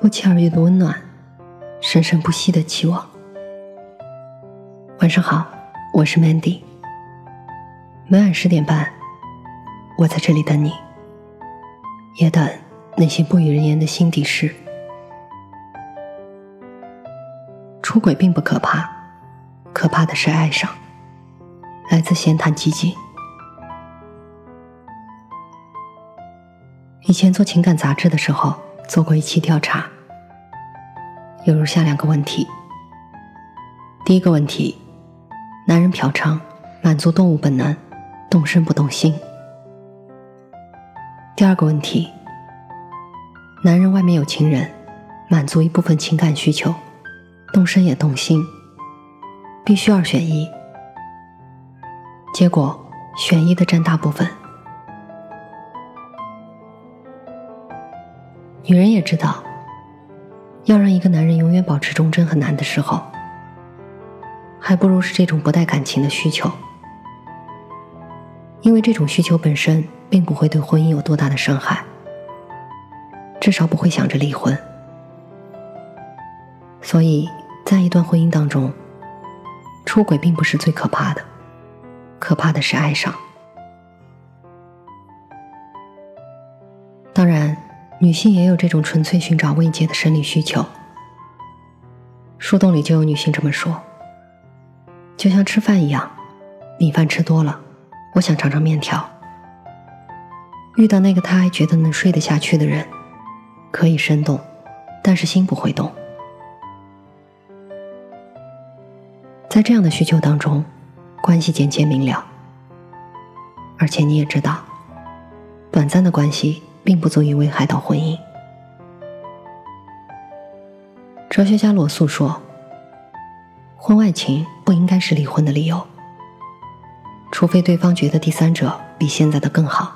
不期而遇的温暖，生生不息的期望。晚上好，我是 Mandy。每晚十点半，我在这里等你，也等那些不与人言的心底事。出轨并不可怕，可怕的是爱上。来自闲谈寂静。以前做情感杂志的时候。做过一期调查，有如下两个问题。第一个问题：男人嫖娼满足动物本能，动身不动心。第二个问题：男人外面有情人，满足一部分情感需求，动身也动心，必须二选一。结果选一的占大部分。女人也知道，要让一个男人永远保持忠贞很难的时候，还不如是这种不带感情的需求，因为这种需求本身并不会对婚姻有多大的伤害，至少不会想着离婚。所以在一段婚姻当中，出轨并不是最可怕的，可怕的是爱上。女性也有这种纯粹寻找慰藉的生理需求。树洞里就有女性这么说：“就像吃饭一样，米饭吃多了，我想尝尝面条。遇到那个他还觉得能睡得下去的人，可以生动，但是心不会动。在这样的需求当中，关系简洁明了。而且你也知道，短暂的关系。”并不足以危害到婚姻。哲学家罗素说：“婚外情不应该是离婚的理由，除非对方觉得第三者比现在的更好。”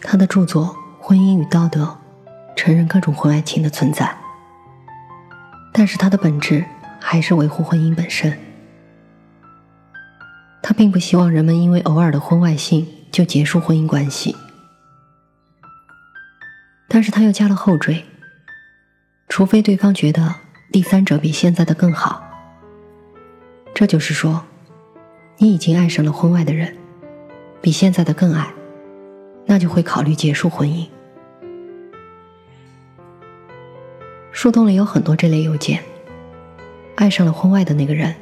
他的著作《婚姻与道德》承认各种婚外情的存在，但是他的本质还是维护婚姻本身。他并不希望人们因为偶尔的婚外性就结束婚姻关系。但是他又加了后缀，除非对方觉得第三者比现在的更好，这就是说，你已经爱上了婚外的人，比现在的更爱，那就会考虑结束婚姻。树洞里有很多这类邮件，爱上了婚外的那个人，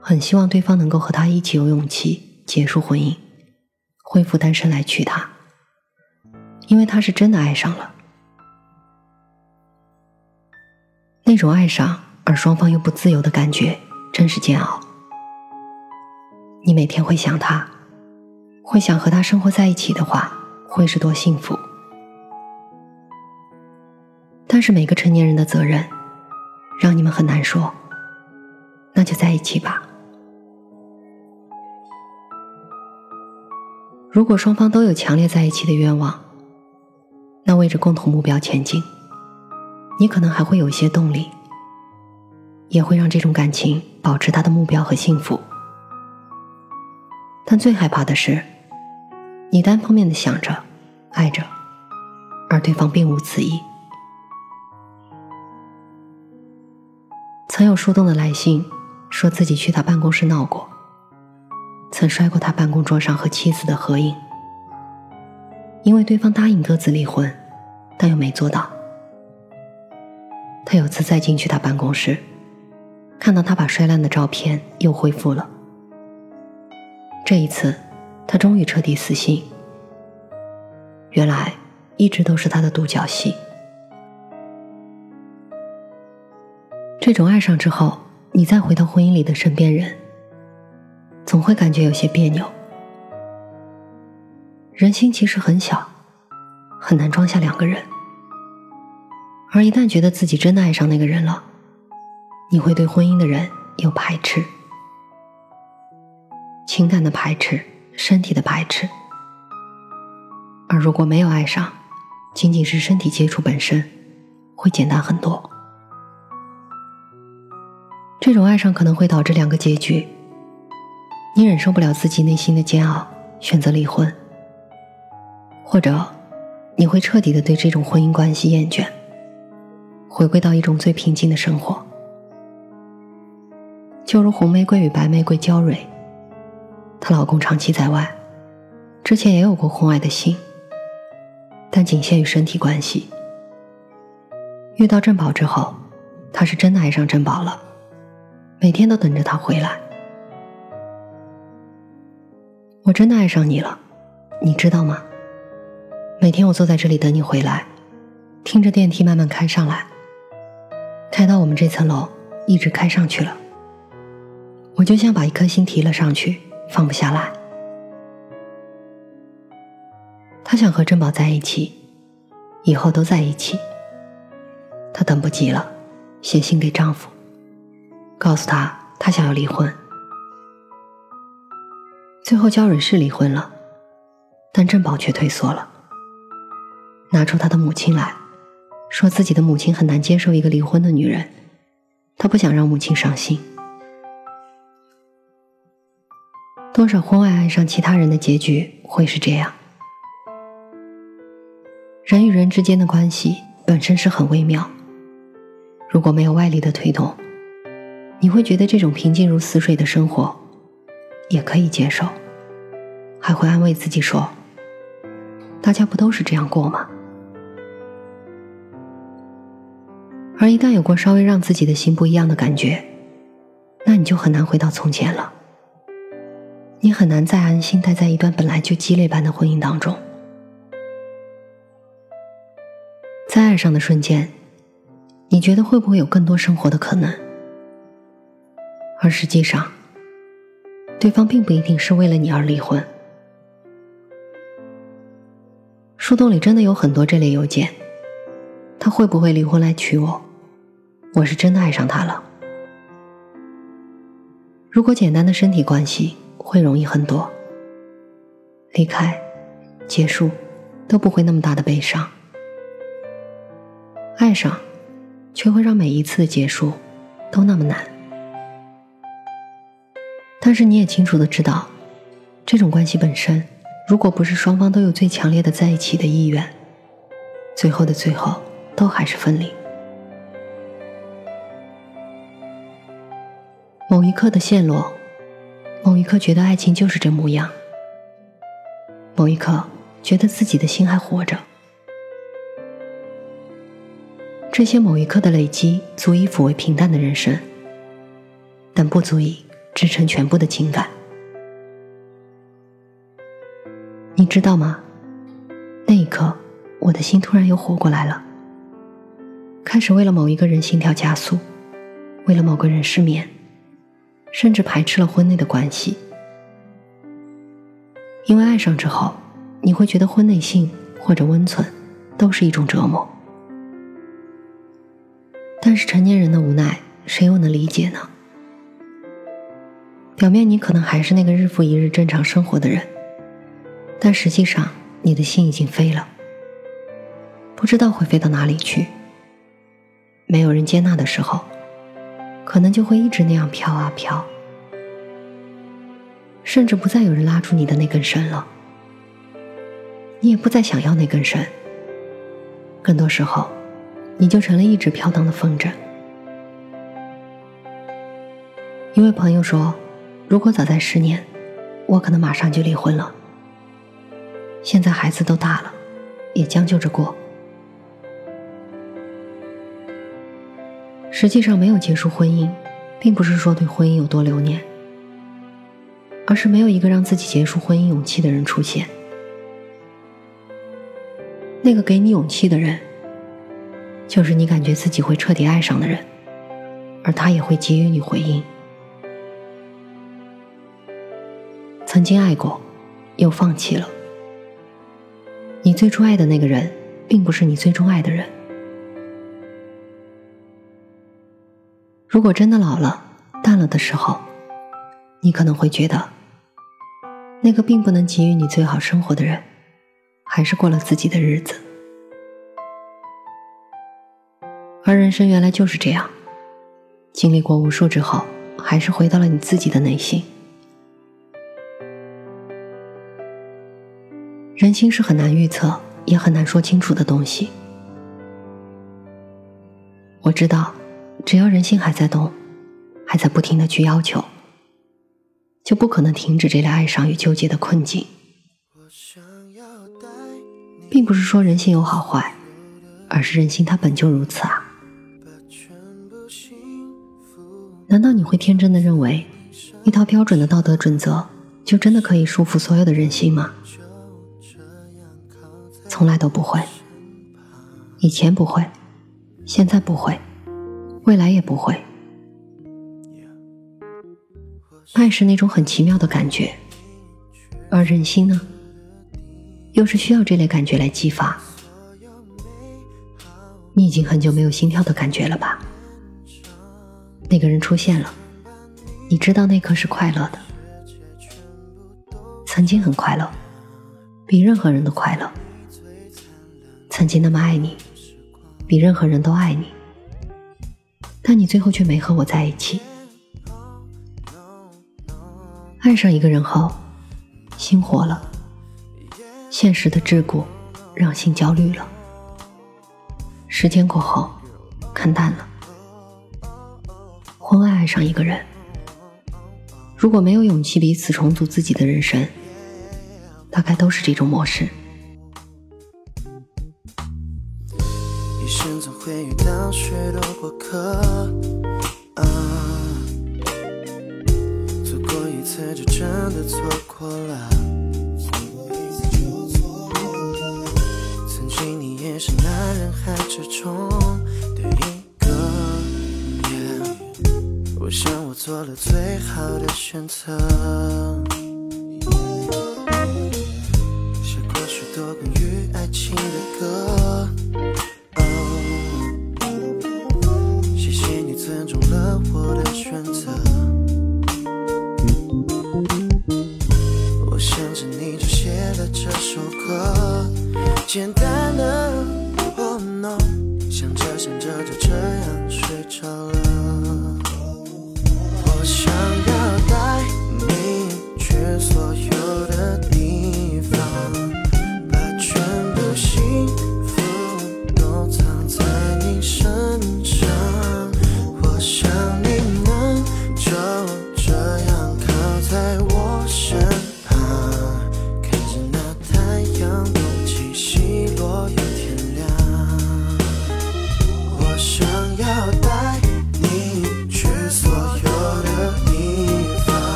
很希望对方能够和他一起有勇气结束婚姻，恢复单身来娶她。因为他是真的爱上了，那种爱上而双方又不自由的感觉，真是煎熬。你每天会想他，会想和他生活在一起的话，会是多幸福。但是每个成年人的责任，让你们很难说，那就在一起吧。如果双方都有强烈在一起的愿望。那为着共同目标前进，你可能还会有一些动力，也会让这种感情保持它的目标和幸福。但最害怕的是，你单方面的想着、爱着，而对方并无此意。曾有树洞的来信，说自己去他办公室闹过，曾摔过他办公桌上和妻子的合影。因为对方答应各自离婚，但又没做到。他有次再进去他办公室，看到他把摔烂的照片又恢复了。这一次，他终于彻底死心。原来一直都是他的独角戏。这种爱上之后，你再回到婚姻里的身边人，总会感觉有些别扭。人心其实很小，很难装下两个人。而一旦觉得自己真的爱上那个人了，你会对婚姻的人有排斥，情感的排斥，身体的排斥。而如果没有爱上，仅仅是身体接触本身，会简单很多。这种爱上可能会导致两个结局：你忍受不了自己内心的煎熬，选择离婚。或者，你会彻底的对这种婚姻关系厌倦，回归到一种最平静的生活。就如红玫瑰与白玫瑰娇蕊，她老公长期在外，之前也有过婚外的性，但仅限于身体关系。遇到珍宝之后，她是真的爱上珍宝了，每天都等着他回来。我真的爱上你了，你知道吗？每天我坐在这里等你回来，听着电梯慢慢开上来，开到我们这层楼，一直开上去了。我就像把一颗心提了上去，放不下来。她想和珍宝在一起，以后都在一起。她等不及了，写信给丈夫，告诉他她想要离婚。最后焦蕊是离婚了，但珍宝却退缩了，拿出他的母亲来，说自己的母亲很难接受一个离婚的女人，他不想让母亲伤心。多少婚外爱上其他人的结局会是这样？人与人之间的关系本身是很微妙，如果没有外力的推动，你会觉得这种平静如死水的生活也可以接受，还会安慰自己说：“大家不都是这样过吗？”而一旦有过稍微让自己的心不一样的感觉，那你就很难回到从前了。你很难再安心待在一段本来就鸡肋般的婚姻当中。在爱上的瞬间，你觉得会不会有更多生活的可能？而实际上，对方并不一定是为了你而离婚。树洞里真的有很多这类邮件。他会不会离婚来娶我？我是真的爱上他了。如果简单的身体关系。会容易很多，离开、结束都不会那么大的悲伤。爱上，却会让每一次的结束都那么难。但是你也清楚的知道，这种关系本身，如果不是双方都有最强烈的在一起的意愿，最后的最后都还是分离。某一刻的陷落。某一刻觉得爱情就是这模样，某一刻觉得自己的心还活着，这些某一刻的累积足以抚慰平淡的人生，但不足以支撑全部的情感。你知道吗？那一刻，我的心突然又活过来了，开始为了某一个人心跳加速，为了某个人失眠。甚至排斥了婚内的关系，因为爱上之后，你会觉得婚内性或者温存都是一种折磨。但是成年人的无奈，谁又能理解呢？表面你可能还是那个日复一日正常生活的人，但实际上你的心已经飞了，不知道会飞到哪里去。没有人接纳的时候。可能就会一直那样飘啊飘，甚至不再有人拉住你的那根绳了，你也不再想要那根绳。更多时候，你就成了一直飘荡的风筝。一位朋友说：“如果早在十年，我可能马上就离婚了。现在孩子都大了，也将就着过。”实际上没有结束婚姻，并不是说对婚姻有多留念，而是没有一个让自己结束婚姻勇气的人出现。那个给你勇气的人，就是你感觉自己会彻底爱上的人，而他也会给予你回应。曾经爱过，又放弃了。你最初爱的那个人，并不是你最终爱的人。如果真的老了、淡了的时候，你可能会觉得，那个并不能给予你最好生活的人，还是过了自己的日子。而人生原来就是这样，经历过无数之后，还是回到了你自己的内心。人心是很难预测，也很难说清楚的东西。我知道，只要人心还在动，还在不停的去要求，就不可能停止这类爱上与纠结的困境。并不是说人性有好坏，而是人性它本就如此啊。难道你会天真的认为，一套标准的道德准则就真的可以束缚所有的人性吗？从来都不会。以前不会，现在不会，未来也不会。爱是那种很奇妙的感觉，而人心呢，又是需要这类感觉来激发。你已经很久没有心跳的感觉了吧？那个人出现了，你知道那刻是快乐的，曾经很快乐，比任何人都快乐。曾经那么爱你。比任何人都爱你，但你最后却没和我在一起。爱上一个人后，心活了，现实的桎梏让心焦虑了。时间过后，看淡了。婚外爱上一个人，如果没有勇气彼此重组自己的人生，大概都是这种模式。过客，啊，错过一次就真的错过了。曾经你也是那人海之中的一个，我想我做了最好的选择。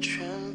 全